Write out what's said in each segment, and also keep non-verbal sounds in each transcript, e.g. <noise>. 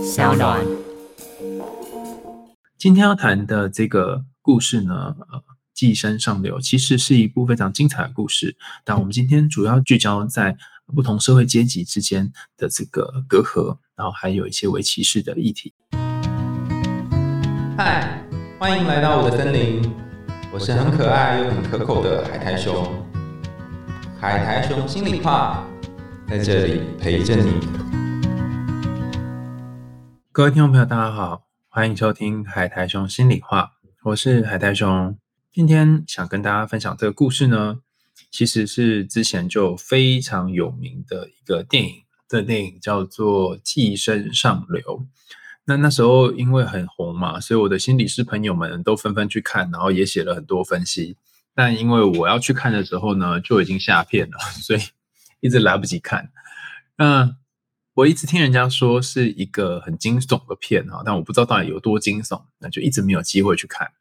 小暖。今天要谈的这个故事呢，呃，寄生上流其实是一部非常精彩的故事，但我们今天主要聚焦在不同社会阶级之间的这个隔阂，然后还有一些围歧视的议题。嗨，欢迎来到我的森林，我是很可爱又很可口的海苔熊。海苔熊心里话，在这里陪着你。各位听众朋友，大家好，欢迎收听海苔熊心里话，我是海苔熊。今天想跟大家分享这个故事呢，其实是之前就非常有名的一个电影，这电影叫做《寄生上流》。那那时候因为很红嘛，所以我的心理师朋友们都纷纷去看，然后也写了很多分析。但因为我要去看的时候呢，就已经下片了，所以一直来不及看。那我一直听人家说是一个很惊悚的片哈，但我不知道到底有多惊悚，那就一直没有机会去看。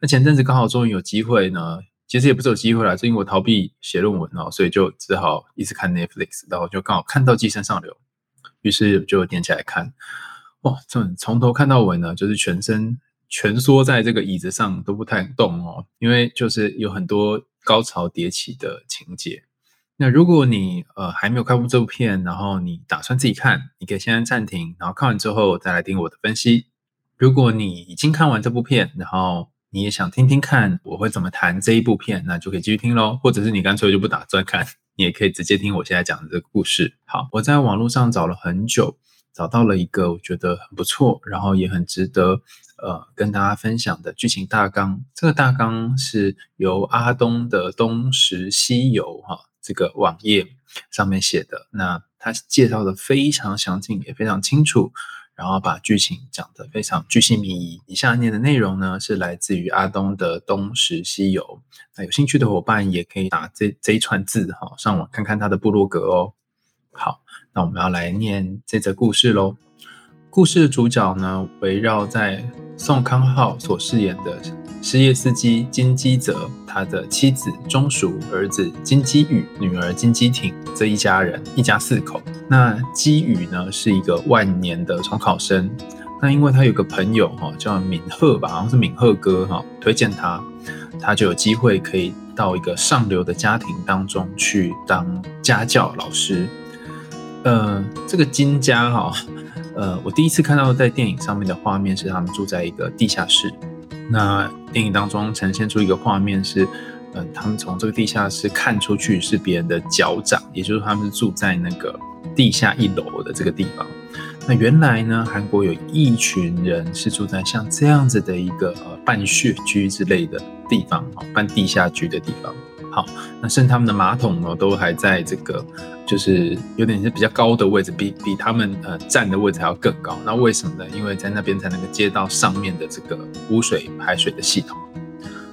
那前阵子刚好终于有机会呢，其实也不是有机会啦，是因为我逃避写论文哦，所以就只好一直看 Netflix，然后就刚好看到《寄生上流》，于是就点起来看。哇，从从头看到尾呢，就是全身蜷缩在这个椅子上都不太动哦，因为就是有很多高潮迭起的情节。那如果你呃还没有看过这部片，然后你打算自己看，你可以先暂停，然后看完之后再来听我的分析。如果你已经看完这部片，然后你也想听听看我会怎么谈这一部片，那就可以继续听喽。或者是你干脆就不打算看，你也可以直接听我现在讲的这个故事。好，我在网络上找了很久，找到了一个我觉得很不错，然后也很值得呃跟大家分享的剧情大纲。这个大纲是由阿东的《东石西游》哈这个网页上面写的。那他介绍的非常详尽，也非常清楚。然后把剧情讲得非常具细靡遗。以下念的内容呢，是来自于阿东的《东石西游》。那有兴趣的伙伴也可以打这这一串字哈，上网看看他的部落格哦。好，那我们要来念这则故事喽。故事的主角呢，围绕在宋康昊所饰演的失业司机金基泽，他的妻子钟淑、儿子金基宇、女儿金基挺这一家人，一家四口。那基宇呢，是一个万年的重考生。那因为他有个朋友哈，叫敏赫吧，好像是敏赫哥哈，推荐他，他就有机会可以到一个上流的家庭当中去当家教老师。呃，这个金家哈。呃，我第一次看到在电影上面的画面是他们住在一个地下室。那电影当中呈现出一个画面是，嗯，他们从这个地下室看出去是别人的脚掌，也就是他们是住在那个地下一楼的这个地方。那原来呢，韩国有一群人是住在像这样子的一个呃半穴居之类的地方，哦，半地下居的地方。好，那甚至他们的马桶呢，都还在这个，就是有点是比较高的位置，比比他们呃站的位置还要更高。那为什么呢？因为在那边才能够接到上面的这个污水排水的系统。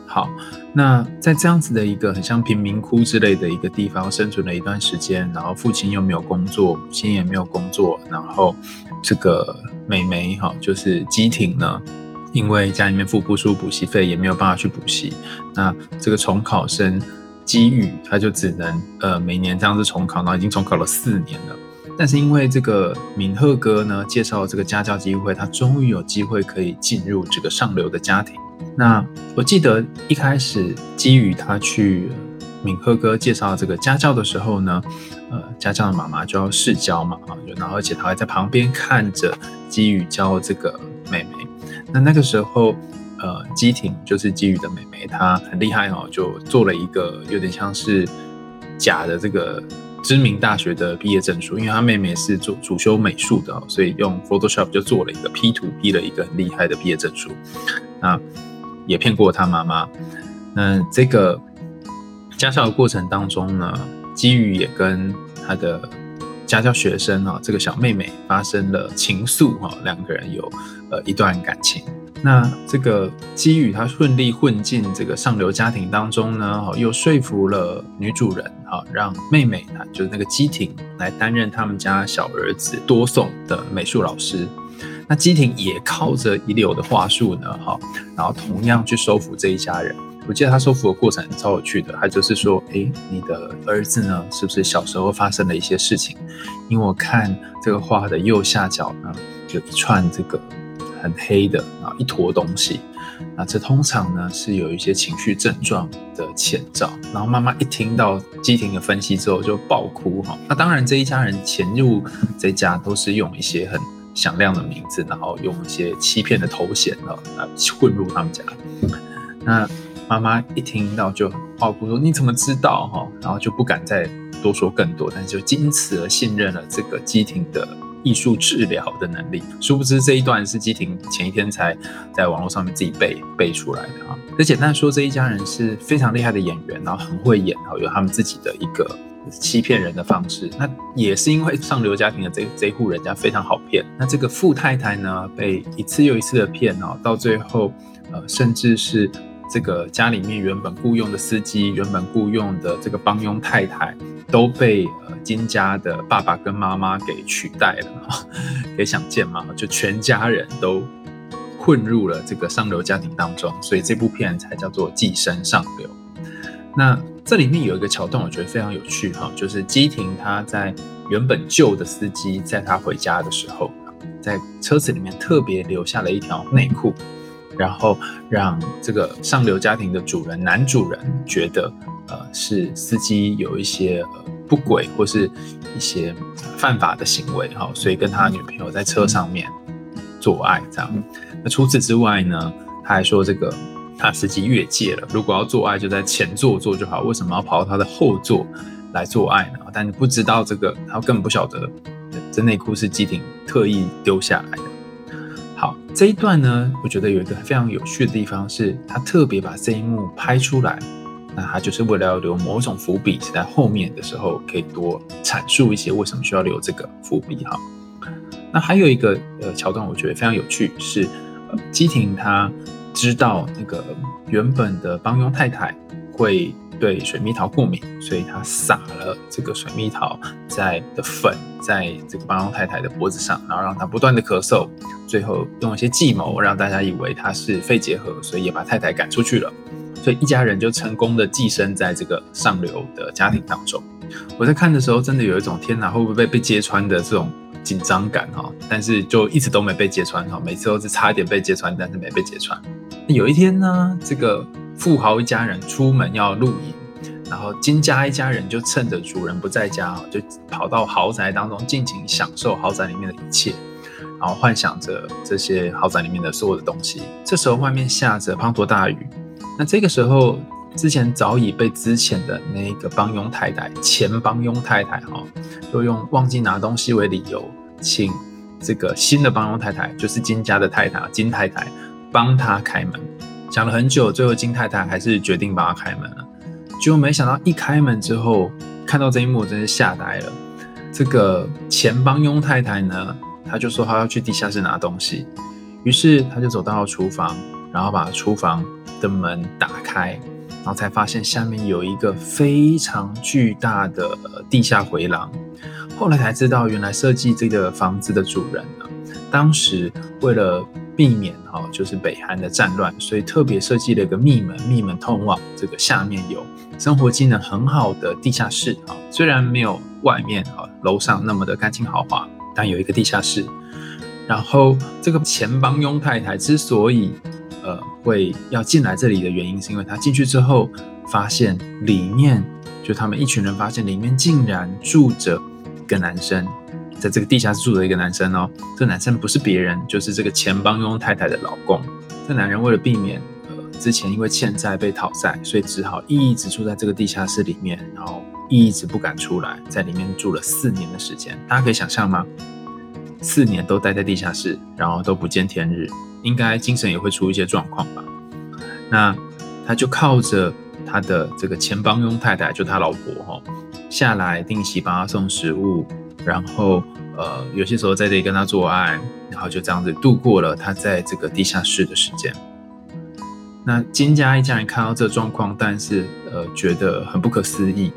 好，那在这样子的一个很像贫民窟之类的一个地方生存了一段时间，然后父亲又没有工作，母亲也没有工作，然后这个美眉哈，就是基挺呢。因为家里面付不出补习费，也没有办法去补习。那这个重考生机遇，他就只能呃每年这样子重考，然后已经重考了四年了。但是因为这个敏赫哥呢介绍这个家教机会，他终于有机会可以进入这个上流的家庭。那我记得一开始基于他去敏赫哥介绍这个家教的时候呢，呃，家教的妈妈就要试教嘛，啊，然后而且他还在旁边看着基于教这个妹妹。那那个时候，呃，基婷就是基宇的妹妹，她很厉害哦，就做了一个有点像是假的这个知名大学的毕业证书，因为她妹妹是做主修美术的，所以用 Photoshop 就做了一个 P 图 P 了一个很厉害的毕业证书。那也骗过她妈妈。那这个家教的过程当中呢，基宇也跟他的家教学生啊，这个小妹妹发生了情愫哈，两个人有。呃，一段感情。那这个基宇他顺利混进这个上流家庭当中呢，哈，又说服了女主人，哈，让妹妹呢，就是那个基婷来担任他们家小儿子多颂的美术老师。那基婷也靠着一流的话术呢，哈，然后同样去收服这一家人。我记得他收服的过程超有趣的，他就是说，哎，你的儿子呢，是不是小时候发生了一些事情？因为我看这个画的右下角呢。有一串这个很黑的啊一坨东西。那这通常呢是有一些情绪症状的前兆。然后妈妈一听到基廷的分析之后就爆哭哈。那当然这一家人潜入这家都是用一些很响亮的名字，然后用一些欺骗的头衔啊混入他们家。那妈妈一听到就爆哭说：“你怎么知道？”哈，然后就不敢再多说更多，但是就因此而信任了这个基廷的艺术治疗的能力。殊不知这一段是基廷前一天才在网络上面自己背背出来的啊。那简单说，这一家人是非常厉害的演员，然后很会演，然后有他们自己的一个欺骗人的方式。那也是因为上流家庭的这这户人家非常好骗。那这个富太太呢，被一次又一次的骗哦，到最后呃，甚至是。这个家里面原本雇佣的司机，原本雇佣的这个帮佣太太，都被呃金家的爸爸跟妈妈给取代了哈，<laughs> 可以想见嘛，就全家人都混入了这个上流家庭当中，所以这部片才叫做《寄生上流》。那这里面有一个桥段，我觉得非常有趣哈，就是基廷他在原本旧的司机在他回家的时候，在车子里面特别留下了一条内裤。然后让这个上流家庭的主人男主人觉得，呃，是司机有一些呃不轨或是一些犯法的行为哈，所以跟他女朋友在车上面做爱这样。那除此之外呢，他还说这个他司机越界了，如果要做爱就在前座做就好，为什么要跑到他的后座来做爱呢？但你不知道这个，他根本不晓得这内裤是基廷特意丢下来的。好，这一段呢，我觉得有一个非常有趣的地方，是他特别把这一幕拍出来，那他就是为了要留某种伏笔，是在后面的时候可以多阐述一些为什么需要留这个伏笔哈。那还有一个呃桥段，我觉得非常有趣，是呃基廷他知道那个原本的帮佣太太会。对水蜜桃过敏，所以他撒了这个水蜜桃在的粉在这个帮佣太太的脖子上，然后让她不断的咳嗽，最后用一些计谋让大家以为他是肺结核，所以也把太太赶出去了。所以一家人就成功的寄生在这个上流的家庭当中。我在看的时候，真的有一种天哪，会不会被被揭穿的这种紧张感哈？但是就一直都没被揭穿哈，每次都是差一点被揭穿，但是没被揭穿。有一天呢，这个。富豪一家人出门要露营，然后金家一家人就趁着主人不在家，就跑到豪宅当中尽情享受豪宅里面的一切，然后幻想着这些豪宅里面的所有的东西。这时候外面下着滂沱大雨，那这个时候之前早已被之前的那个帮佣太太，前帮佣太太哈，就用忘记拿东西为理由，请这个新的帮佣太太，就是金家的太太金太太，帮他开门。讲了很久，最后金太太还是决定帮他开门了。结果没想到一开门之后，看到这一幕，真是吓呆了。这个前帮佣太太呢，她就说她要去地下室拿东西，于是她就走到了厨房，然后把厨房的门打开，然后才发现下面有一个非常巨大的地下回廊。后来才知道，原来设计这个房子的主人呢，当时为了避免哈，就是北韩的战乱，所以特别设计了一个密门，密门通往这个下面有生活机能很好的地下室啊。虽然没有外面啊楼上那么的干净豪华，但有一个地下室。然后这个前帮佣太太之所以呃会要进来这里的原因，是因为她进去之后发现里面，就他们一群人发现里面竟然住着一个男生。在这个地下室住的一个男生哦，这男生不是别人，就是这个前帮佣太太的老公。这男人为了避免呃之前因为欠债被讨债，所以只好一直住在这个地下室里面，然后一直不敢出来，在里面住了四年的时间。大家可以想象吗？四年都待在地下室，然后都不见天日，应该精神也会出一些状况吧？那他就靠着他的这个前帮佣太太，就他老婆哈，下来定期帮他送食物。然后，呃，有些时候在这里跟他做爱，然后就这样子度过了他在这个地下室的时间。那金家一家人看到这状况，但是呃觉得很不可思议。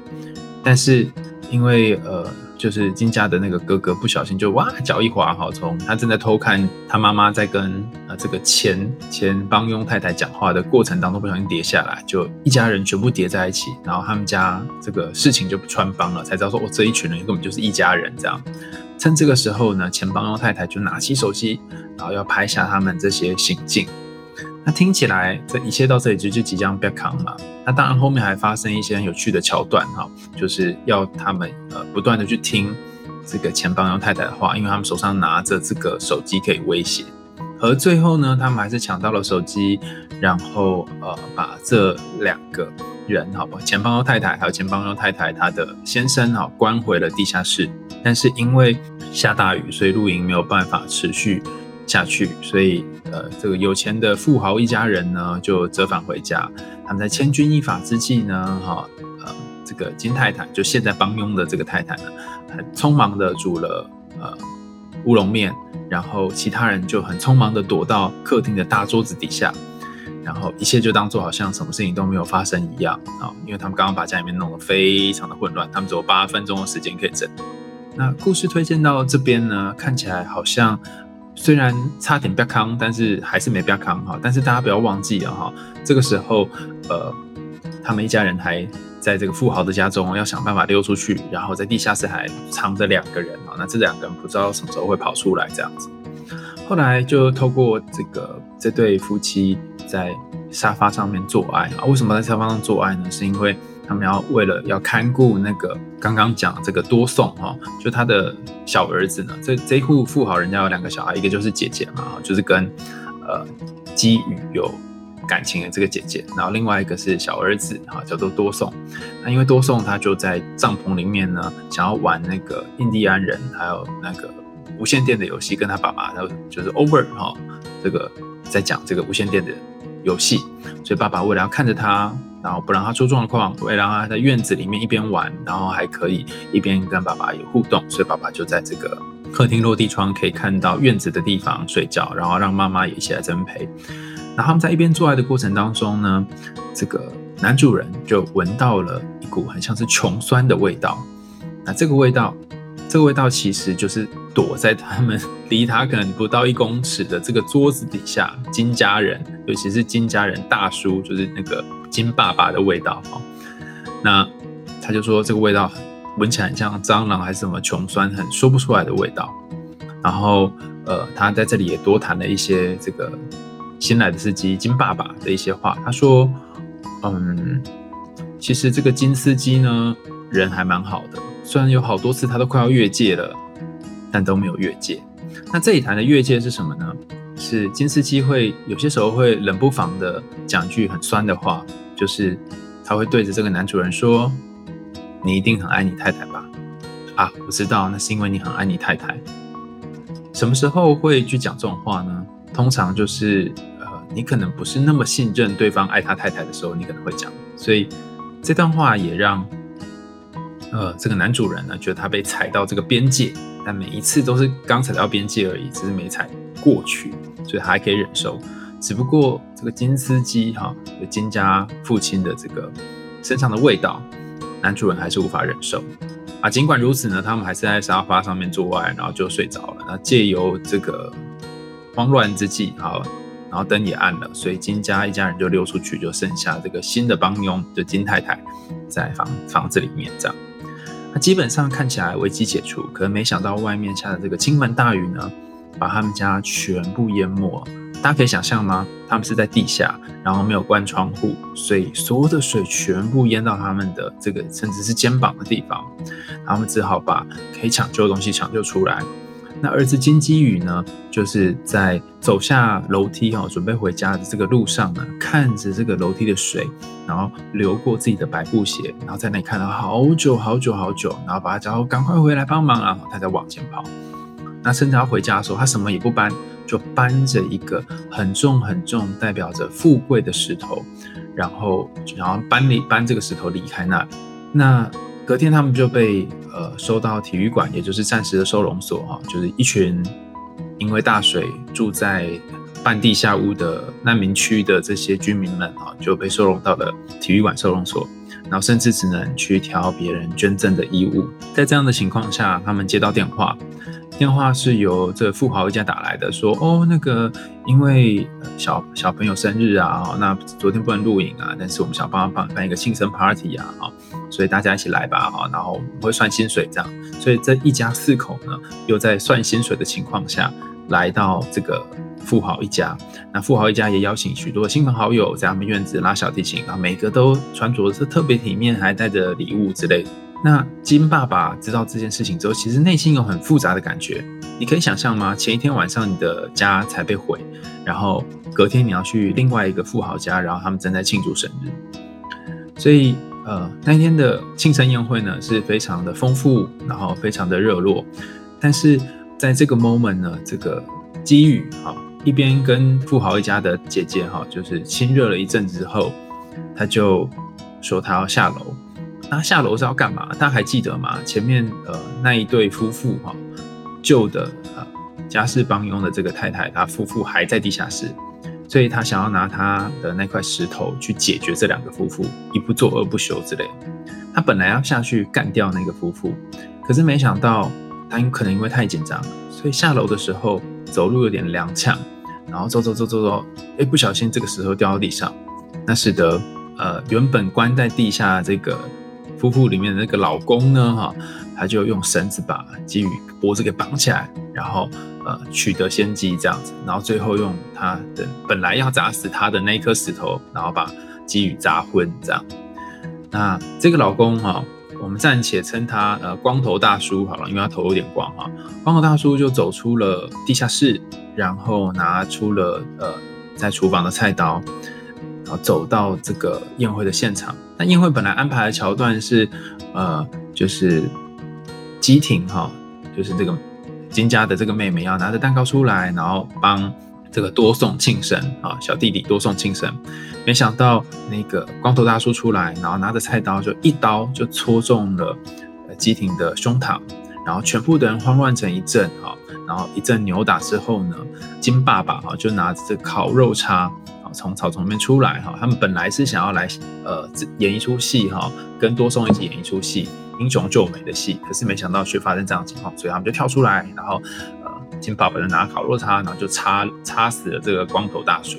但是因为呃。就是金家的那个哥哥不小心就哇脚一滑哈，从他正在偷看他妈妈在跟呃这个前前帮佣太太讲话的过程当中不小心跌下来，就一家人全部叠在一起，然后他们家这个事情就穿帮了，才知道说哦这一群人根本就是一家人这样。趁这个时候呢，钱帮佣太太就拿起手机，然后要拍下他们这些行径。那听起来这一切到这里就就即将被扛嘛？那当然后面还发生一些很有趣的桥段哈，就是要他们呃不断的去听这个钱帮佣太太的话，因为他们手上拿着这个手机可以威胁。而最后呢，他们还是抢到了手机，然后呃把这两个人好吧，钱帮佣太太还有钱帮佣太太他的先生哈关回了地下室。但是因为下大雨，所以露营没有办法持续下去，所以。呃，这个有钱的富豪一家人呢，就折返回家。他们在千钧一发之际呢，哈，呃，这个金太太就现在帮佣的这个太太呢，很匆忙的煮了呃乌龙面，然后其他人就很匆忙的躲到客厅的大桌子底下，然后一切就当做好像什么事情都没有发生一样啊，因为他们刚刚把家里面弄得非常的混乱，他们只有八分钟的时间可以整。那故事推荐到这边呢，看起来好像。虽然差点被康，但是还是没被康哈。但是大家不要忘记了哈，这个时候，呃，他们一家人还在这个富豪的家中，要想办法溜出去，然后在地下室还藏着两个人啊。那这两个人不知道什么时候会跑出来这样子。后来就透过这个这对夫妻在沙发上面做爱啊。为什么在沙发上做爱呢？是因为。他们要为了要看顾那个刚刚讲这个多送哈，就他的小儿子呢。这这一户富豪人家有两个小孩，一个就是姐姐嘛，就是跟呃基宇有感情的这个姐姐，然后另外一个是小儿子哈，叫做多送。那因为多送他就在帐篷里面呢，想要玩那个印第安人还有那个无线电的游戏，跟他爸爸，然后就是 over 哈，这个在讲这个无线电的游戏，所以爸爸为了要看着他。然后不让他出状况，会让他在院子里面一边玩，然后还可以一边跟爸爸有互动，所以爸爸就在这个客厅落地窗可以看到院子的地方睡觉，然后让妈妈也起来增陪。那他们在一边做爱的过程当中呢，这个男主人就闻到了一股很像是穷酸的味道。那这个味道，这个味道其实就是躲在他们离他可能不到一公尺的这个桌子底下，金家人，尤其是金家人大叔，就是那个。金爸爸的味道哦，那他就说这个味道闻起来很像蟑螂还是什么穷酸，很说不出来的味道。然后呃，他在这里也多谈了一些这个新来的司机金爸爸的一些话。他说，嗯，其实这个金司机呢人还蛮好的，虽然有好多次他都快要越界了，但都没有越界。那这里谈的越界是什么呢？是金司机会有些时候会冷不防的讲句很酸的话，就是他会对着这个男主人说：“你一定很爱你太太吧？”啊，我知道，那是因为你很爱你太太。什么时候会去讲这种话呢？通常就是呃，你可能不是那么信任对方爱他太太的时候，你可能会讲。所以这段话也让呃这个男主人呢觉得他被踩到这个边界，但每一次都是刚踩到边界而已，只是没踩过去。所以还可以忍受，只不过这个金司机哈，金家父亲的这个身上的味道，男主人还是无法忍受啊。尽管如此呢，他们还是在沙发上面做爱，然后就睡着了。那借由这个慌乱之际，好，然后灯也暗了，所以金家一家人就溜出去，就剩下这个新的帮佣，就金太太在房房子里面这样。那基本上看起来危机解除，可能没想到外面下的这个倾盆大雨呢。把他们家全部淹没，大家可以想象吗？他们是在地下，然后没有关窗户，所以所有的水全部淹到他们的这个甚至是肩膀的地方，他们只好把可以抢救的东西抢救出来。那儿子金基宇呢，就是在走下楼梯哈，准备回家的这个路上呢，看着这个楼梯的水，然后流过自己的白布鞋，然后在那里看了好久好久好久，然后把他叫赶快回来帮忙啊，他在往前跑。那甚至要回家的时候，他什么也不搬，就搬着一个很重很重、代表着富贵的石头，然后然后搬离搬这个石头离开那里。那隔天他们就被呃收到体育馆，也就是暂时的收容所哈，就是一群因为大水住在半地下屋的难民区的这些居民们啊，就被收容到了体育馆收容所，然后甚至只能去挑别人捐赠的衣物。在这样的情况下，他们接到电话。电话是由这富豪一家打来的，说哦，那个因为小小朋友生日啊，那昨天不能录影啊，但是我们想帮他办办一个庆生 party 啊，哈，所以大家一起来吧，哈，然后我们会算薪水这样，所以这一家四口呢，又在算薪水的情况下来到这个富豪一家，那富豪一家也邀请许多亲朋好友在他们院子拉小提琴，然后每个都穿着是特别体面，还带着礼物之类的。那金爸爸知道这件事情之后，其实内心有很复杂的感觉。你可以想象吗？前一天晚上你的家才被毁，然后隔天你要去另外一个富豪家，然后他们正在庆祝生日。所以，呃，那天的庆生宴会呢，是非常的丰富，然后非常的热络。但是在这个 moment 呢，这个机遇哈，一边跟富豪一家的姐姐哈，就是亲热了一阵之后，他就说他要下楼。那下楼是要干嘛？大家还记得吗？前面呃那一对夫妇哈，旧的呃家世帮佣的这个太太，她夫妇还在地下室，所以他想要拿他的那块石头去解决这两个夫妇，一不做二不休之类。他本来要下去干掉那个夫妇，可是没想到他可能因为太紧张，所以下楼的时候走路有点踉跄，然后走走走走走，哎，不小心这个石头掉到地上，那使得呃原本关在地下这个。夫妇里面的那个老公呢，哈，他就用绳子把基宇脖子给绑起来，然后呃取得先机这样子，然后最后用他的本来要砸死他的那一颗石头，然后把基宇砸昏这样。那这个老公哈，我们暂且称他呃光头大叔好了，因为他头有点光哈。光头大叔就走出了地下室，然后拿出了呃在厨房的菜刀。然后走到这个宴会的现场。那宴会本来安排的桥段是，呃，就是基廷哈，就是这个金家的这个妹妹要拿着蛋糕出来，然后帮这个多送庆生啊，小弟弟多送庆生。没想到那个光头大叔出来，然后拿着菜刀就一刀就戳中了基廷的胸膛，然后全部的人慌乱成一阵哈，然后一阵扭打之后呢，金爸爸哈就拿着这烤肉叉。从草丛里面出来哈，他们本来是想要来呃演一出戏哈，跟多松一起演一出戏，英雄救美的戏，可是没想到却发生这样的情况，所以他们就跳出来，然后呃金爸爸就拿烤肉叉，然后就插插死了这个光头大叔。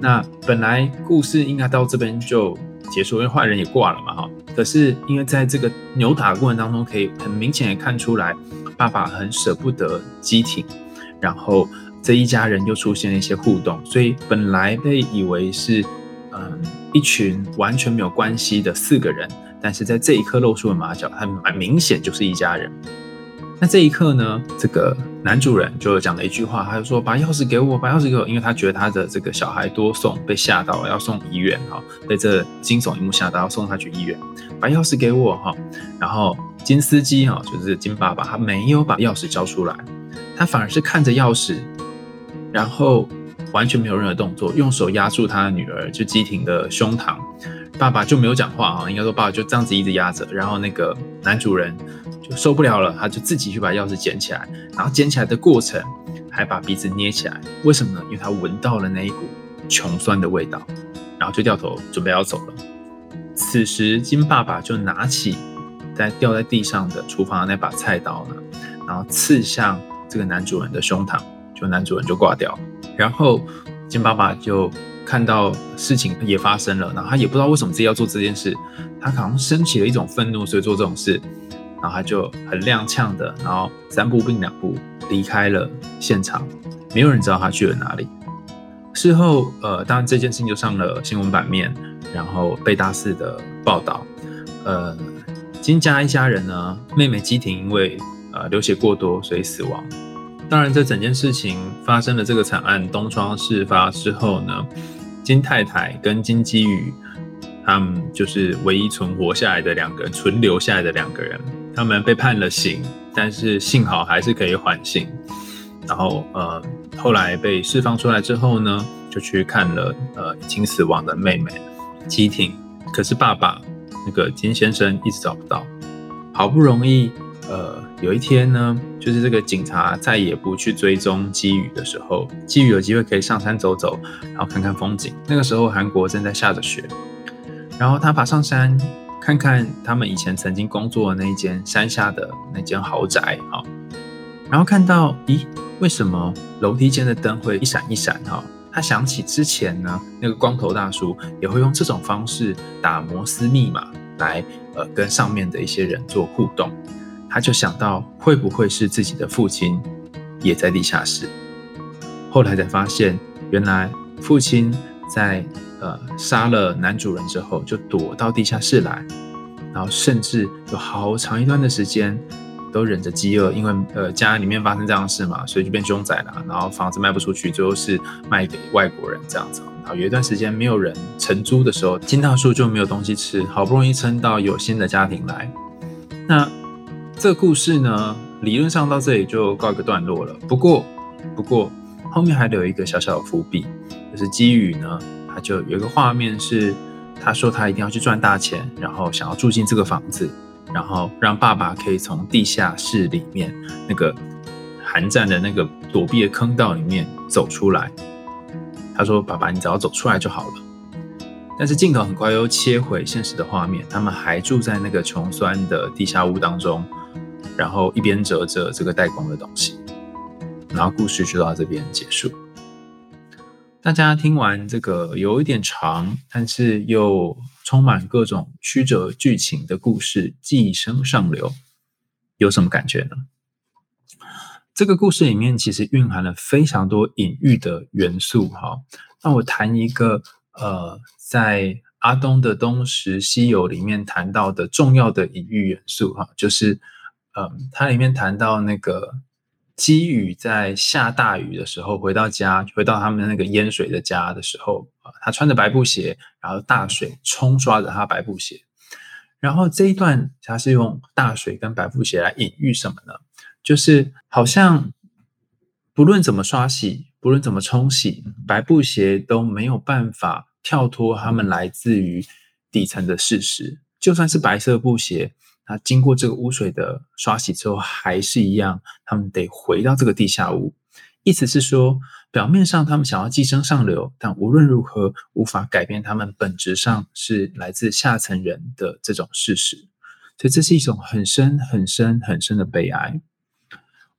那本来故事应该到这边就结束，因为坏人也挂了嘛哈。可是因为在这个扭打过程当中，可以很明显的看出来，爸爸很舍不得机挺，然后。这一家人又出现了一些互动，所以本来被以为是嗯一群完全没有关系的四个人，但是在这一刻露出了马脚，他蛮明显就是一家人。那这一刻呢，这个男主人就讲了一句话，他就说：“把钥匙给我，把钥匙给我。”因为他觉得他的这个小孩多送被吓到了，要送医院哈，被这惊悚一幕吓到，要送他去医院。把钥匙给我哈。然后金司机哈，就是金爸爸，他没有把钥匙交出来，他反而是看着钥匙。然后完全没有任何动作，用手压住他的女儿，就基廷的胸膛。爸爸就没有讲话啊，应该说爸爸就这样子一直压着。然后那个男主人就受不了了，他就自己去把钥匙捡起来，然后捡起来的过程还把鼻子捏起来。为什么呢？因为他闻到了那一股穷酸的味道，然后就掉头准备要走了。此时金爸爸就拿起在掉在地上的厨房的那把菜刀呢，然后刺向这个男主人的胸膛。男主人就挂掉，然后金爸爸就看到事情也发生了，然后他也不知道为什么自己要做这件事，他好像升起了一种愤怒，所以做这种事，然后他就很踉跄的，然后三步并两步离开了现场，没有人知道他去了哪里。事后，呃，当然这件事情就上了新闻版面，然后被大肆的报道。呃，金家一家人呢，妹妹基婷因为呃流血过多，所以死亡。当然，这整件事情发生了这个惨案，东窗事发之后呢，金太太跟金基宇，他们就是唯一存活下来的两个人，存留下来的两个人，他们被判了刑，但是幸好还是可以缓刑。然后呃，后来被释放出来之后呢，就去看了呃已经死亡的妹妹基婷，可是爸爸那个金先生一直找不到，好不容易呃。有一天呢，就是这个警察再也不去追踪基宇的时候，基宇有机会可以上山走走，然后看看风景。那个时候韩国正在下着雪，然后他爬上山看看他们以前曾经工作的那一间山下的那间豪宅，哈，然后看到，咦，为什么楼梯间的灯会一闪一闪？哈，他想起之前呢，那个光头大叔也会用这种方式打摩斯密码来，呃，跟上面的一些人做互动。他就想到，会不会是自己的父亲也在地下室？后来才发现，原来父亲在呃杀了男主人之后，就躲到地下室来，然后甚至有好长一段的时间都忍着饥饿，因为呃家里面发生这样的事嘛，所以就变凶仔了。然后房子卖不出去，最后是卖给外国人这样子。然后有一段时间没有人承租的时候，金大叔就没有东西吃，好不容易撑到有新的家庭来。那这故事呢，理论上到这里就告一个段落了。不过，不过。后面还留一个小小的伏笔，就是基宇呢，他就有一个画面是，他说他一定要去赚大钱，然后想要住进这个房子，然后让爸爸可以从地下室里面那个寒战的那个躲避的坑道里面走出来。他说：“爸爸，你只要走出来就好了。”但是镜头很快又切回现实的画面，他们还住在那个穷酸的地下屋当中，然后一边折着这个带光的东西。然后故事就到这边结束。大家听完这个有一点长，但是又充满各种曲折剧情的故事，寄生上流，有什么感觉呢？这个故事里面其实蕴含了非常多隐喻的元素。哈，那我谈一个呃，在阿东的《东石西游》里面谈到的重要的隐喻元素。哈，就是嗯，它里面谈到那个。基宇在下大雨的时候回到家，回到他们那个淹水的家的时候啊，他穿着白布鞋，然后大水冲刷着他白布鞋。然后这一段他是用大水跟白布鞋来隐喻什么呢？就是好像不论怎么刷洗，不论怎么冲洗，白布鞋都没有办法跳脱他们来自于底层的事实，就算是白色布鞋。那经过这个污水的刷洗之后，还是一样，他们得回到这个地下屋。意思是说，表面上他们想要寄生上流，但无论如何无法改变他们本质上是来自下层人的这种事实。所以这是一种很深、很深、很深的悲哀。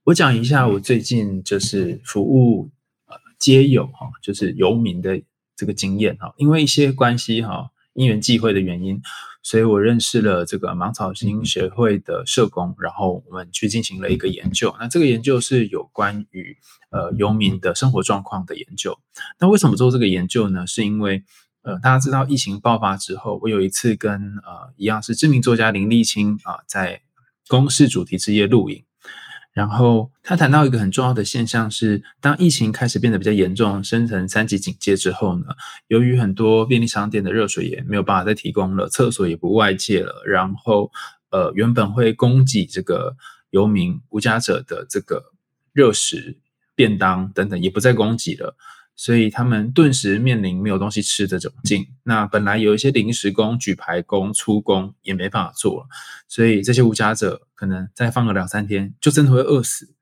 我讲一下我最近就是服务呃街友哈，就是游民的这个经验哈，因为一些关系哈。因缘际会的原因，所以我认识了这个芒草星协会的社工，然后我们去进行了一个研究。那这个研究是有关于呃游民的生活状况的研究。那为什么做这个研究呢？是因为呃大家知道疫情爆发之后，我有一次跟呃一样是知名作家林立清啊在公视主题之夜录影。然后他谈到一个很重要的现象是，当疫情开始变得比较严重，升成三级警戒之后呢，由于很多便利商店的热水也没有办法再提供了，厕所也不外借了，然后呃原本会供给这个游民无家者的这个热食便当等等也不再供给了。所以他们顿时面临没有东西吃的窘境。那本来有一些临时工、举牌工、出工也没办法做了。所以这些无家者可能再放个两三天，就真的会饿死。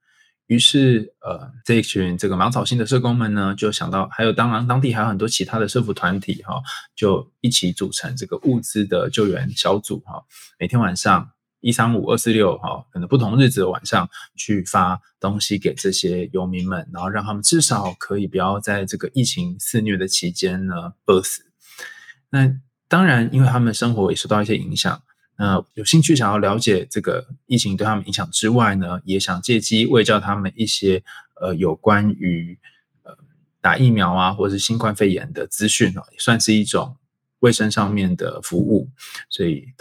于是，呃，这一群这个芒草星的社工们呢，就想到，还有当然当地还有很多其他的社服团体哈，就一起组成这个物资的救援小组哈，每天晚上。一三五二四六哈，可能不同日子的晚上去发东西给这些游民们，然后让他们至少可以不要在这个疫情肆虐的期间呢饿死。那当然，因为他们生活也受到一些影响，那有兴趣想要了解这个疫情对他们影响之外呢，也想借机为教他们一些呃有关于呃打疫苗啊或者是新冠肺炎的资讯啊，也算是一种卫生上面的服务，所以。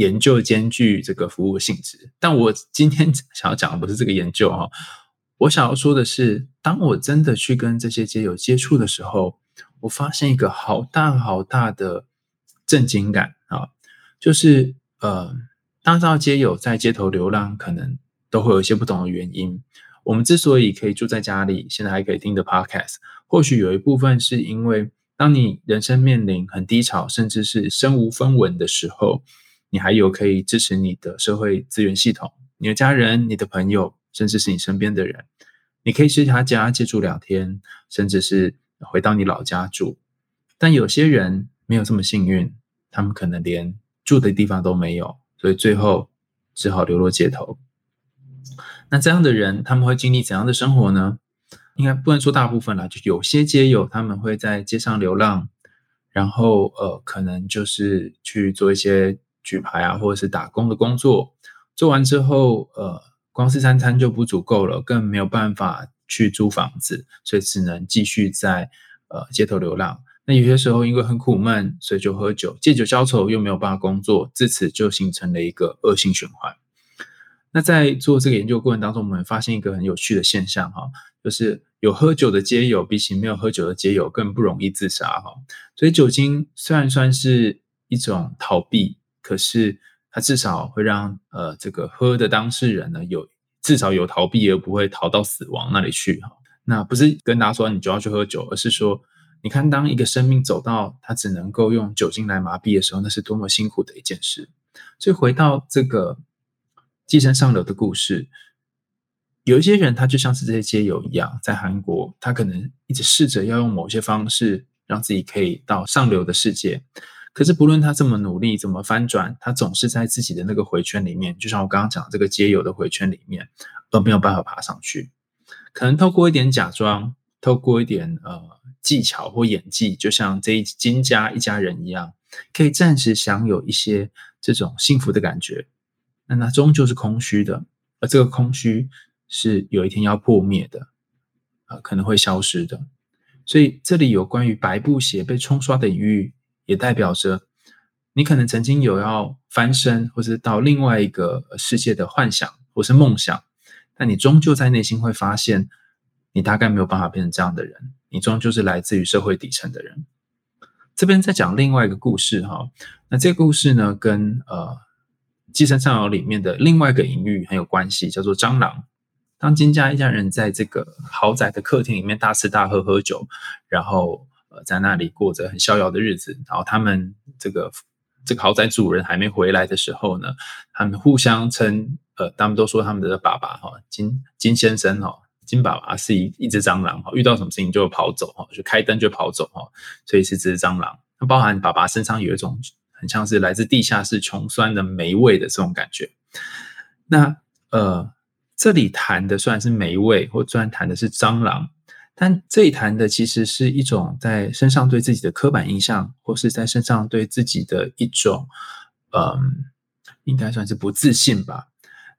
研究兼具这个服务性质，但我今天 <laughs> 想要讲的不是这个研究哈，我想要说的是，当我真的去跟这些街友接触的时候，我发现一个好大好大的震惊感啊，就是呃，当知道街友在街头流浪，可能都会有一些不同的原因。我们之所以可以住在家里，现在还可以听的 podcast，或许有一部分是因为，当你人生面临很低潮，甚至是身无分文的时候。你还有可以支持你的社会资源系统，你的家人、你的朋友，甚至是你身边的人，你可以去他家借住两天，甚至是回到你老家住。但有些人没有这么幸运，他们可能连住的地方都没有，所以最后只好流落街头。那这样的人他们会经历怎样的生活呢？应该不能说大部分啦，就有些街友他们会在街上流浪，然后呃，可能就是去做一些举牌啊，或者是打工的工作。做完之后，呃，光是三餐就不足够了，更没有办法去租房子，所以只能继续在呃街头流浪。那有些时候因为很苦闷，所以就喝酒，借酒消愁，又没有办法工作，自此就形成了一个恶性循环。那在做这个研究过程当中，我们发现一个很有趣的现象哈，就是有喝酒的街友，比起没有喝酒的街友更不容易自杀哈。所以酒精虽然算是一种逃避，可是它至少会让呃这个喝的当事人呢有至少有逃避，而不会逃到死亡那里去哈。那不是跟大家说你就要去喝酒，而是说你看当一个生命走到他只能够用酒精来麻痹的时候，那是多么辛苦的一件事。所以回到这个。寄生上流的故事，有一些人，他就像是这些街友一样，在韩国，他可能一直试着要用某些方式让自己可以到上流的世界。可是，不论他这么努力，怎么翻转，他总是在自己的那个回圈里面，就像我刚刚讲这个街友的回圈里面，而没有办法爬上去。可能透过一点假装，透过一点呃技巧或演技，就像这一金家一家人一样，可以暂时享有一些这种幸福的感觉。那那终究是空虚的，而这个空虚是有一天要破灭的，啊，可能会消失的。所以这里有关于白布鞋被冲刷的隐喻，也代表着你可能曾经有要翻身或者到另外一个世界的幻想或是梦想，但你终究在内心会发现，你大概没有办法变成这样的人，你终究是来自于社会底层的人。这边在讲另外一个故事哈，那这个故事呢，跟呃。《寄生上流》里面的另外一个隐喻很有关系，叫做蟑螂。当金家一家人在这个豪宅的客厅里面大吃大喝喝酒，然后呃在那里过着很逍遥的日子，然后他们这个这个豪宅主人还没回来的时候呢，他们互相称呃，他们都说他们的爸爸哈金金先生哈金爸爸是一一只蟑螂哈，遇到什么事情就跑走哈，就开灯就跑走哈，所以是只蟑螂。那包含爸爸身上有一种。很像是来自地下室穷酸的霉味的这种感觉。那呃，这里谈的虽然是霉味，或虽然谈的是蟑螂，但这一谈的其实是一种在身上对自己的刻板印象，或是在身上对自己的一种，嗯，应该算是不自信吧。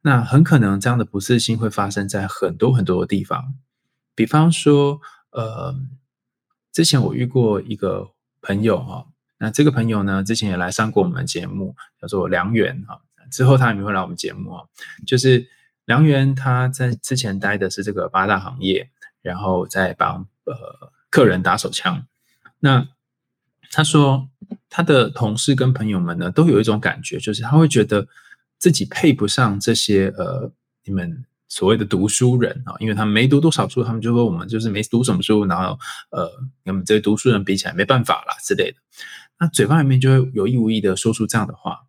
那很可能这样的不自信会发生在很多很多的地方，比方说，呃，之前我遇过一个朋友哈。那这个朋友呢，之前也来上过我们的节目，叫做梁元啊。之后他也会来我们节目啊。就是梁元他在之前待的是这个八大行业，然后再帮呃客人打手枪。那他说他的同事跟朋友们呢，都有一种感觉，就是他会觉得自己配不上这些呃你们所谓的读书人啊，因为他们没读多少书，他们就说我们就是没读什么书，然后呃跟我们这些读书人比起来没办法啦之类的。那嘴巴里面就会有意无意的说出这样的话。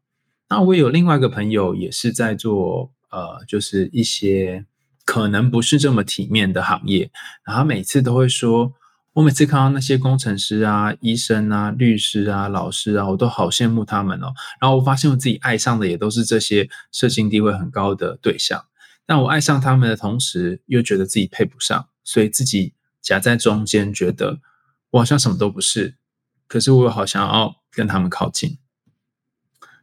那我有另外一个朋友也是在做呃，就是一些可能不是这么体面的行业，然后每次都会说，我每次看到那些工程师啊、医生啊、律师啊、老师啊，我都好羡慕他们哦。然后我发现我自己爱上的也都是这些社经地位很高的对象，但我爱上他们的同时，又觉得自己配不上，所以自己夹在中间，觉得我好像什么都不是。可是我又好想要跟他们靠近，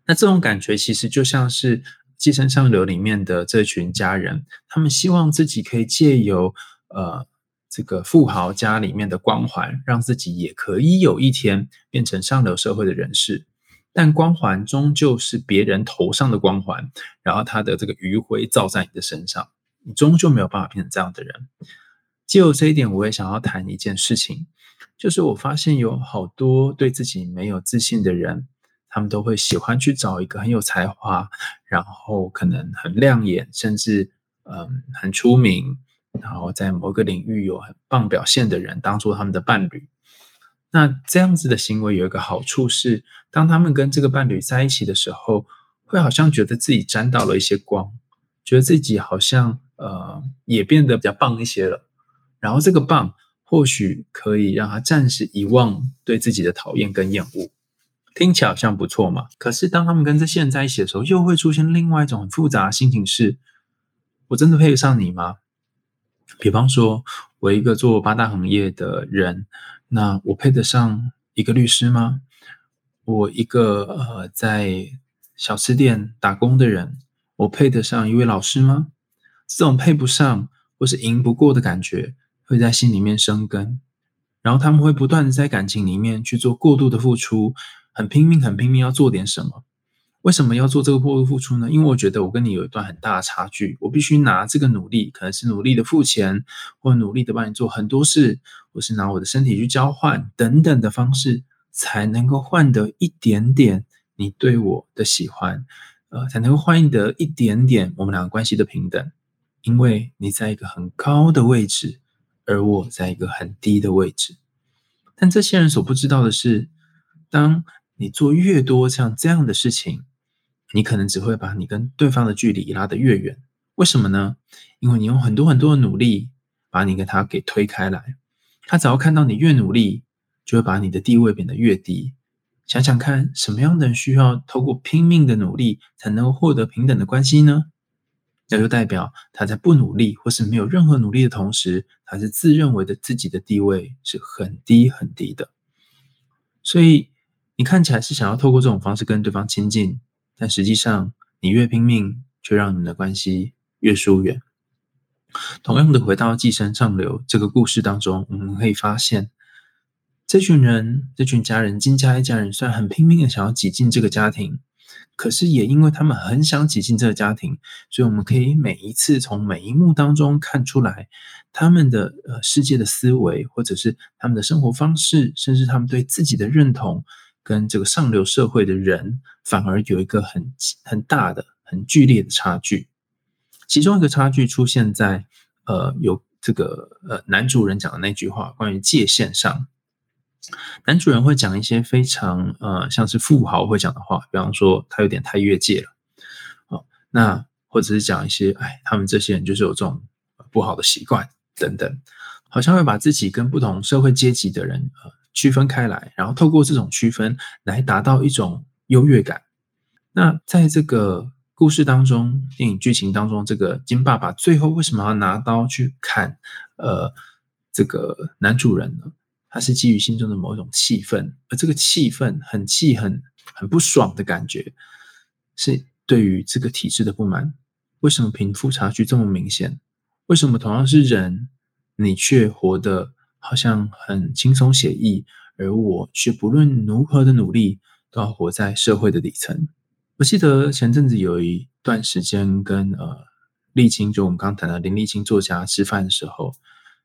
那这种感觉其实就像是《寄生上流》里面的这群家人，他们希望自己可以借由呃这个富豪家里面的光环，让自己也可以有一天变成上流社会的人士。但光环终究是别人头上的光环，然后他的这个余晖照在你的身上，你终究没有办法变成这样的人。借由这一点，我也想要谈一件事情。就是我发现有好多对自己没有自信的人，他们都会喜欢去找一个很有才华，然后可能很亮眼，甚至嗯很出名，然后在某个领域有很棒表现的人当做他们的伴侣。那这样子的行为有一个好处是，当他们跟这个伴侣在一起的时候，会好像觉得自己沾到了一些光，觉得自己好像呃也变得比较棒一些了。然后这个棒。或许可以让他暂时遗忘对自己的讨厌跟厌恶，听起来好像不错嘛。可是当他们跟这些人在一起的时候，又会出现另外一种很复杂的心情：是我真的配得上你吗？比方说，我一个做八大行业的人，那我配得上一个律师吗？我一个呃在小吃店打工的人，我配得上一位老师吗？这种配不上或是赢不过的感觉，会在心里面生根，然后他们会不断的在感情里面去做过度的付出，很拼命，很拼命要做点什么。为什么要做这个过度付出呢？因为我觉得我跟你有一段很大的差距，我必须拿这个努力，可能是努力的付钱，或努力的帮你做很多事，或是拿我的身体去交换等等的方式，才能够换得一点点你对我的喜欢，呃，才能够换得一点点我们两个关系的平等。因为你在一个很高的位置，而我在一个很低的位置。但这些人所不知道的是，当你做越多像这样的事情，你可能只会把你跟对方的距离拉得越远。为什么呢？因为你用很多很多的努力把你跟他给推开来。他只要看到你越努力，就会把你的地位变得越低。想想看，什么样的人需要透过拼命的努力才能够获得平等的关系呢？那就代表他在不努力或是没有任何努力的同时，他是自认为的自己的地位是很低很低的。所以你看起来是想要透过这种方式跟对方亲近。但实际上，你越拼命，却让你们的关系越疏远。同样的，回到《寄生上流》这个故事当中，我们可以发现，这群人、这群家人，金家一家人，虽然很拼命的想要挤进这个家庭，可是也因为他们很想挤进这个家庭，所以我们可以每一次从每一幕当中看出来，他们的呃世界的思维，或者是他们的生活方式，甚至他们对自己的认同。跟这个上流社会的人反而有一个很很大的、很剧烈的差距。其中一个差距出现在呃，有这个呃男主人讲的那句话，关于界限上。男主人会讲一些非常呃，像是富豪会讲的话，比方说他有点太越界了。哦，那或者是讲一些哎，他们这些人就是有这种不好的习惯等等，好像会把自己跟不同社会阶级的人呃。区分开来，然后透过这种区分来达到一种优越感。那在这个故事当中，电影剧情当中，这个金爸爸最后为什么要拿刀去砍呃这个男主人呢？他是基于心中的某一种气愤，而这个气愤很气、很很不爽的感觉，是对于这个体制的不满。为什么贫富差距这么明显？为什么同样是人，你却活得？好像很轻松写意，而我却不论如何的努力，都要活在社会的底层。我记得前阵子有一段时间跟呃沥青，就我们刚谈的林沥青作家吃饭的时候，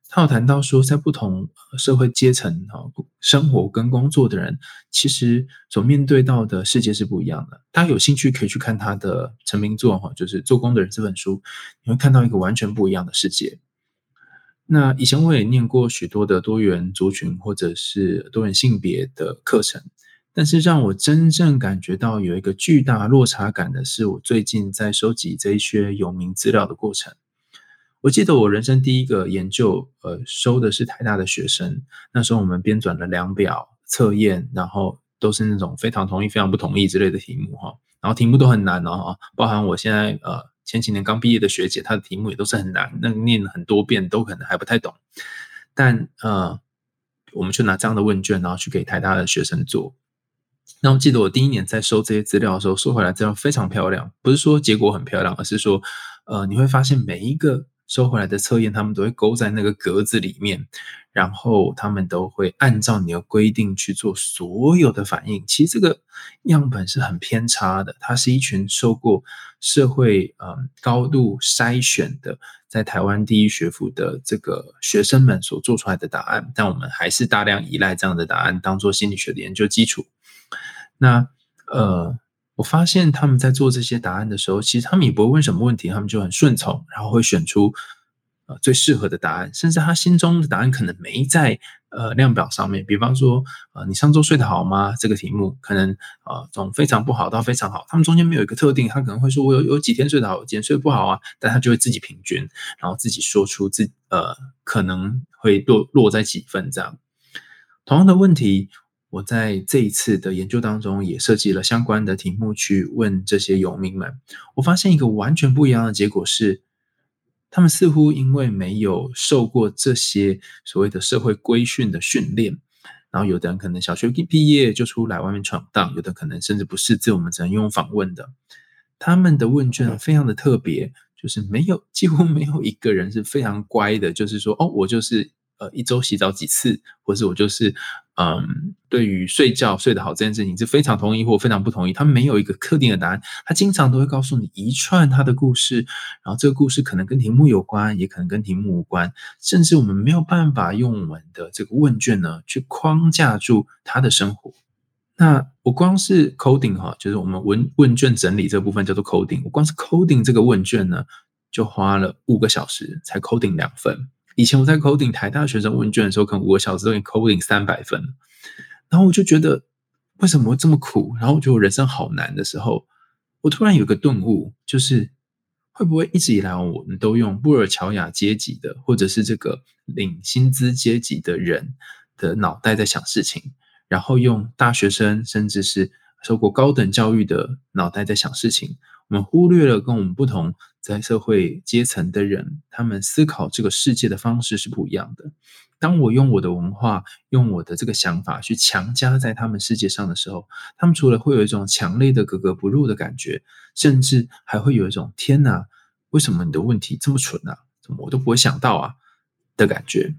他有谈到说，在不同社会阶层哈生活跟工作的人，其实所面对到的世界是不一样的。大家有兴趣可以去看他的成名作哈，就是《做工的人》这本书，你会看到一个完全不一样的世界。那以前我也念过许多的多元族群或者是多元性别的课程，但是让我真正感觉到有一个巨大落差感的是，我最近在收集这一些有名资料的过程。我记得我人生第一个研究，呃，收的是台大的学生，那时候我们编纂了量表测验，然后都是那种非常同意、非常不同意之类的题目哈，然后题目都很难哦，包含我现在呃。前几年刚毕业的学姐，她的题目也都是很难，那念很多遍都可能还不太懂。但呃，我们就拿这样的问卷，然后去给台大的学生做。那我记得我第一年在收这些资料的时候，收回来资料非常漂亮，不是说结果很漂亮，而是说呃，你会发现每一个。收回来的测验，他们都会勾在那个格子里面，然后他们都会按照你的规定去做所有的反应。其实这个样本是很偏差的，它是一群受过社会嗯高度筛选的，在台湾第一学府的这个学生们所做出来的答案，但我们还是大量依赖这样的答案当做心理学的研究基础。那呃。我发现他们在做这些答案的时候，其实他们也不会问什么问题，他们就很顺从，然后会选出呃最适合的答案，甚至他心中的答案可能没在呃量表上面。比方说，呃，你上周睡得好吗？这个题目可能呃从非常不好到非常好，他们中间没有一个特定，他可能会说我有有几天睡得好，几天睡不好啊，但他就会自己平均，然后自己说出自呃可能会落落在几分这样。同样的问题。我在这一次的研究当中也设计了相关的题目去问这些游民们，我发现一个完全不一样的结果是，他们似乎因为没有受过这些所谓的社会规训的训练，然后有的人可能小学一毕业就出来外面闯荡，有的可能甚至不识字，我们只能用访问的。他们的问卷非常的特别，就是没有几乎没有一个人是非常乖的，就是说哦，我就是呃一周洗澡几次，或是我就是嗯，对于睡觉睡得好这件事情是非常同意或非常不同意。他没有一个特定的答案，他经常都会告诉你一串他的故事，然后这个故事可能跟题目有关，也可能跟题目无关，甚至我们没有办法用我们的这个问卷呢去框架住他的生活。那我光是 coding 哈，就是我们问问卷整理这部分叫做 coding。我光是 coding 这个问卷呢，就花了五个小时才 coding 两份。以前我在 coding 台大学生问卷的时候，可能五个小时都已经 coding 三百分。然后我就觉得为什么会这么苦？然后我觉得我人生好难的时候，我突然有个顿悟，就是会不会一直以来我们都用布尔乔亚阶级的，或者是这个领薪资阶级的人的脑袋在想事情？然后用大学生，甚至是受过高等教育的脑袋在想事情，我们忽略了跟我们不同在社会阶层的人，他们思考这个世界的方式是不一样的。当我用我的文化，用我的这个想法去强加在他们世界上的时候，他们除了会有一种强烈的格格不入的感觉，甚至还会有一种“天哪，为什么你的问题这么蠢啊？怎么我都不会想到啊”的感觉。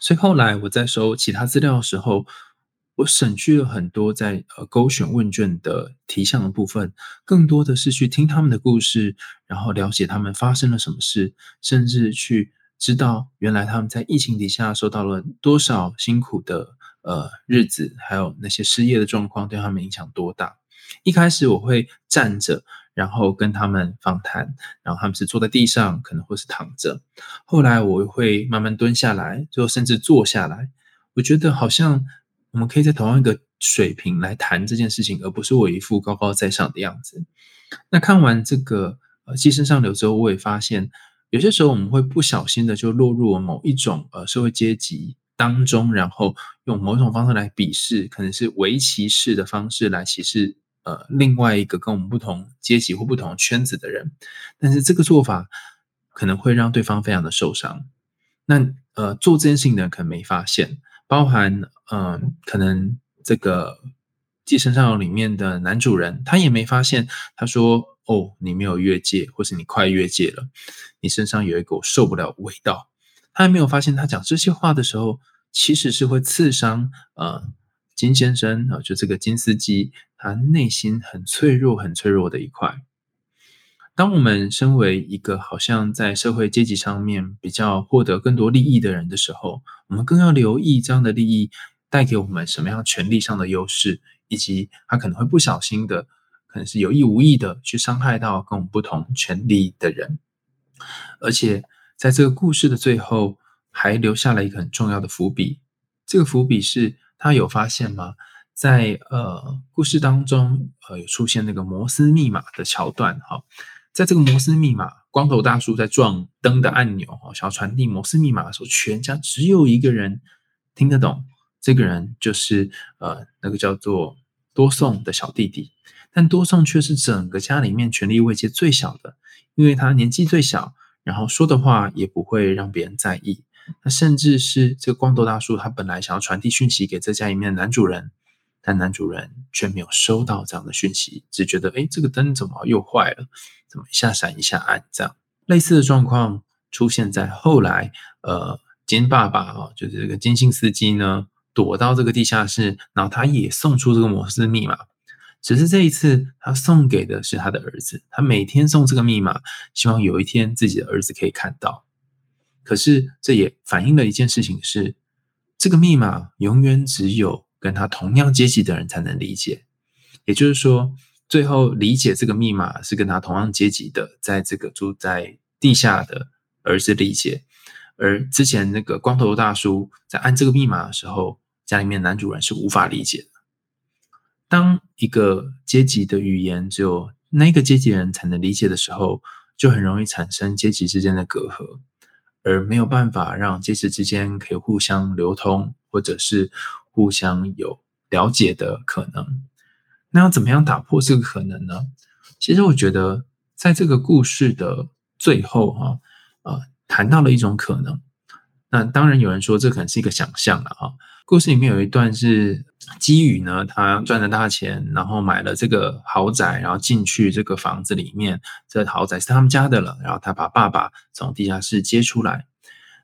所以后来我在收其他资料的时候。我省去了很多在呃勾选问卷的题项的部分，更多的是去听他们的故事，然后了解他们发生了什么事，甚至去知道原来他们在疫情底下受到了多少辛苦的呃日子，还有那些失业的状况对他们影响多大。一开始我会站着，然后跟他们访谈，然后他们是坐在地上，可能或是躺着。后来我会慢慢蹲下来，最后甚至坐下来。我觉得好像。我们可以在同样一个水平来谈这件事情，而不是我一副高高在上的样子。那看完这个呃《寄生上流》之后，我也发现，有些时候我们会不小心的就落入某一种呃社会阶级当中，然后用某种方式来鄙视，可能是围棋式的方式来歧视呃另外一个跟我们不同阶级或不同圈子的人。但是这个做法可能会让对方非常的受伤。那呃做这件事情的人可能没发现。包含嗯，可能这个《寄生上流》里面的男主人，他也没发现。他说：“哦，你没有越界，或是你快越界了，你身上有一股受不了味道。”他还没有发现，他讲这些话的时候，其实是会刺伤呃金先生啊，就这个金司机，他内心很脆弱、很脆弱的一块。当我们身为一个好像在社会阶级上面比较获得更多利益的人的时候，我们更要留意这样的利益带给我们什么样权利上的优势，以及他可能会不小心的，可能是有意无意的去伤害到跟我们不同权利的人。而且在这个故事的最后，还留下了一个很重要的伏笔。这个伏笔是他有发现吗？在呃故事当中，呃有出现那个摩斯密码的桥段，哈。在这个摩斯密码，光头大叔在撞灯的按钮，想要传递摩斯密码的时候，全家只有一个人听得懂，这个人就是呃那个叫做多颂的小弟弟，但多颂却是整个家里面权力位阶最小的，因为他年纪最小，然后说的话也不会让别人在意，那甚至是这个光头大叔，他本来想要传递讯息给这家里面的男主人。但男主人却没有收到这样的讯息，只觉得哎，这个灯怎么又坏了？怎么一下闪一下暗？这样类似的状况出现在后来，呃，金爸爸啊，就是这个金星司机呢，躲到这个地下室，然后他也送出这个摩斯密码，只是这一次他送给的是他的儿子，他每天送这个密码，希望有一天自己的儿子可以看到。可是这也反映了一件事情是，这个密码永远只有。跟他同样阶级的人才能理解，也就是说，最后理解这个密码是跟他同样阶级的，在这个住在地下的儿子理解，而之前那个光头大叔在按这个密码的时候，家里面男主人是无法理解的。当一个阶级的语言只有那个阶级人才能理解的时候，就很容易产生阶级之间的隔阂，而没有办法让阶级之间可以互相流通，或者是。互相有了解的可能，那要怎么样打破这个可能呢？其实我觉得，在这个故事的最后，哈，呃谈到了一种可能。那当然有人说这可能是一个想象了啊。故事里面有一段是基宇呢，他赚了大钱，然后买了这个豪宅，然后进去这个房子里面，这豪宅是他们家的了。然后他把爸爸从地下室接出来。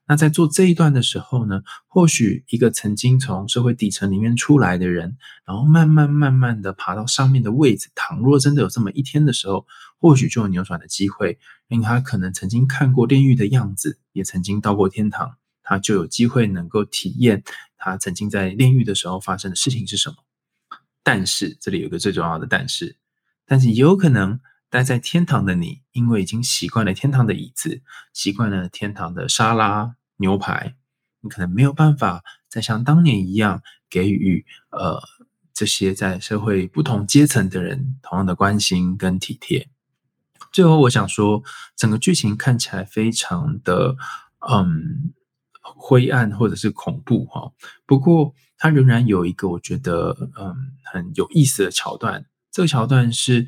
那在做这一段的时候呢，或许一个曾经从社会底层里面出来的人，然后慢慢慢慢的爬到上面的位置，倘若真的有这么一天的时候，或许就有扭转的机会，因为他可能曾经看过炼狱的样子，也曾经到过天堂，他就有机会能够体验他曾经在炼狱的时候发生的事情是什么。但是这里有个最重要的但是，但是也有可能。待在天堂的你，因为已经习惯了天堂的椅子，习惯了天堂的沙拉牛排，你可能没有办法再像当年一样给予呃这些在社会不同阶层的人同样的关心跟体贴。最后，我想说，整个剧情看起来非常的嗯灰暗或者是恐怖哈，不过它仍然有一个我觉得嗯很有意思的桥段，这个桥段是。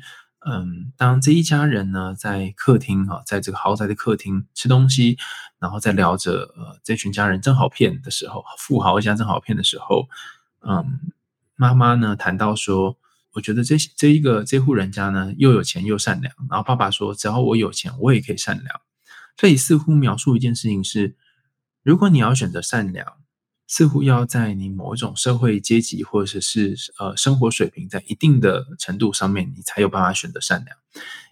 嗯，当这一家人呢在客厅哈，在这个豪宅的客厅吃东西，然后在聊着呃这群家人真好骗的时候，富豪一家真好骗的时候，嗯，妈妈呢谈到说，我觉得这这一个这户人家呢又有钱又善良，然后爸爸说，只要我有钱，我也可以善良。这里似乎描述一件事情是，如果你要选择善良。似乎要在你某一种社会阶级或者是呃生活水平在一定的程度上面，你才有办法选择善良。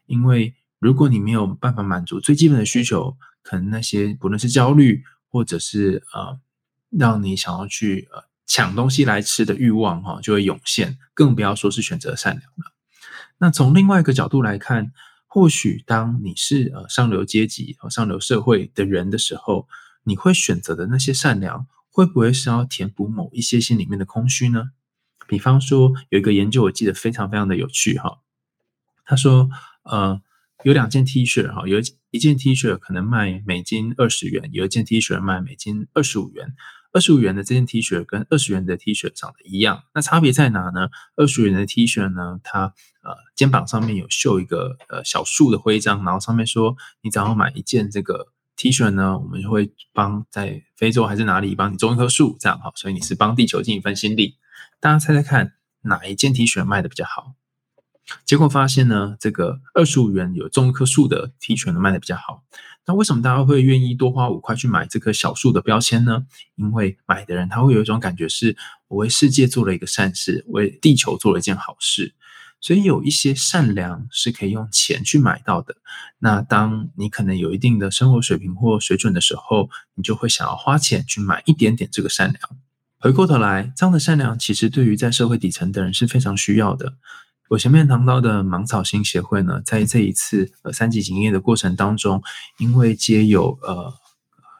因为如果你没有办法满足最基本的需求，可能那些不论是焦虑或者是呃让你想要去呃抢东西来吃的欲望哈，就会涌现。更不要说是选择善良了。那从另外一个角度来看，或许当你是呃上流阶级和上流社会的人的时候，你会选择的那些善良。会不会是要填补某一些心里面的空虚呢？比方说，有一个研究我记得非常非常的有趣哈。他说，呃，有两件 T 恤哈，有一件 T 恤可能卖美金二十元，有一件 T 恤卖美金二十五元。二十五元的这件 T 恤跟二十元的 T 恤长得一样，那差别在哪呢？二十元的 T 恤呢，它呃肩膀上面有绣一个呃小树的徽章，然后上面说，你只要买一件这个。T 恤呢，我们就会帮在非洲还是哪里帮你种一棵树，这样哈，所以你是帮地球尽一份心力。大家猜猜看，哪一件 T 恤卖的比较好？结果发现呢，这个二十五元有种一棵树的 T 恤呢卖的比较好。那为什么大家会愿意多花五块去买这棵小树的标签呢？因为买的人他会有一种感觉，是我为世界做了一个善事，为地球做了一件好事。所以有一些善良是可以用钱去买到的。那当你可能有一定的生活水平或水准的时候，你就会想要花钱去买一点点这个善良。回过头来，这样的善良其实对于在社会底层的人是非常需要的。我前面谈到的芒草心协会呢，在这一次呃三级警业的过程当中，因为皆有呃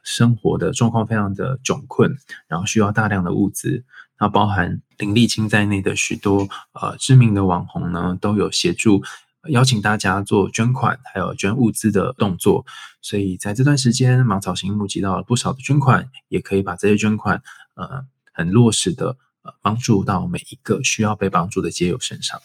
生活的状况非常的窘困，然后需要大量的物资。那包含林立清在内的许多呃知名的网红呢，都有协助邀请大家做捐款，还有捐物资的动作。所以在这段时间，芒草行募集到了不少的捐款，也可以把这些捐款呃很落实的呃帮助到每一个需要被帮助的街友身上。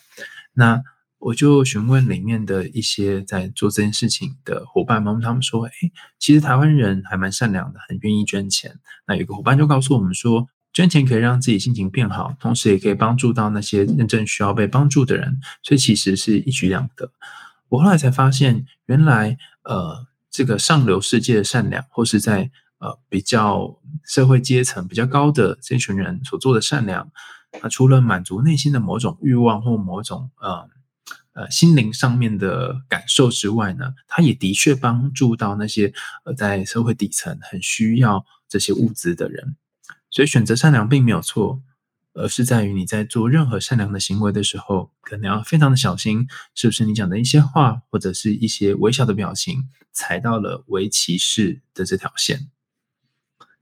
那我就询问里面的一些在做这件事情的伙伴们，他们说：“哎，其实台湾人还蛮善良的，很愿意捐钱。”那有个伙伴就告诉我们说。捐钱可以让自己心情变好，同时也可以帮助到那些真正需要被帮助的人，所以其实是一举两得。我后来才发现，原来呃，这个上流世界的善良，或是在呃比较社会阶层比较高的这群人所做的善良，啊，除了满足内心的某种欲望或某种呃呃心灵上面的感受之外呢，它也的确帮助到那些呃在社会底层很需要这些物资的人。所以选择善良并没有错，而是在于你在做任何善良的行为的时候，可能要非常的小心，是不是你讲的一些话或者是一些微小的表情踩到了为歧视的这条线。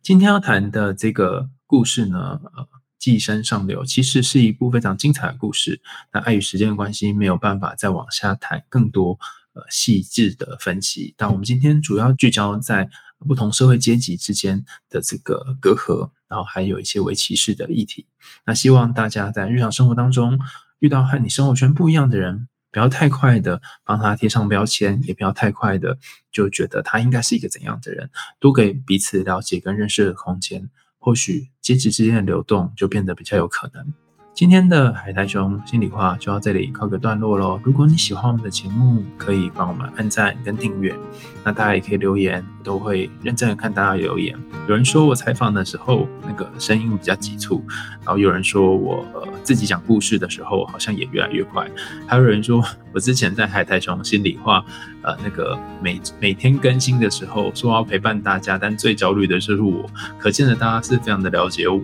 今天要谈的这个故事呢，呃，寄生上流其实是一部非常精彩的故事。那碍于时间的关系，没有办法再往下谈更多呃细致的分析。但我们今天主要聚焦在不同社会阶级之间的这个隔阂。然后还有一些围棋式的议题，那希望大家在日常生活当中遇到和你生活圈不一样的人，不要太快的帮他贴上标签，也不要太快的就觉得他应该是一个怎样的人，多给彼此了解跟认识的空间，或许阶级之间的流动就变得比较有可能。今天的海苔熊心里话就到这里告个段落喽。如果你喜欢我们的节目，可以帮我们按赞跟订阅。那大家也可以留言，我都会认真的看大家留言。有人说我采访的时候那个声音比较急促，然后有人说我自己讲故事的时候好像也越来越快，还有人说我之前在海苔熊心里话，呃，那个每每天更新的时候说要陪伴大家，但最焦虑的就是我。可见的大家是非常的了解我。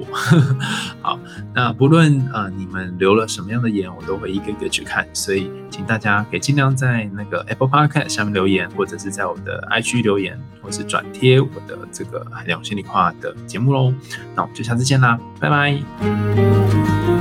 <laughs> 好，那不论呃。你们留了什么样的言，我都会一个一个去看，所以请大家可以尽量在那个 Apple Podcast 下面留言，或者是在我的 IG 留言，或是转贴我的这个海洋心里话的节目喽。那我们就下次见啦，拜拜。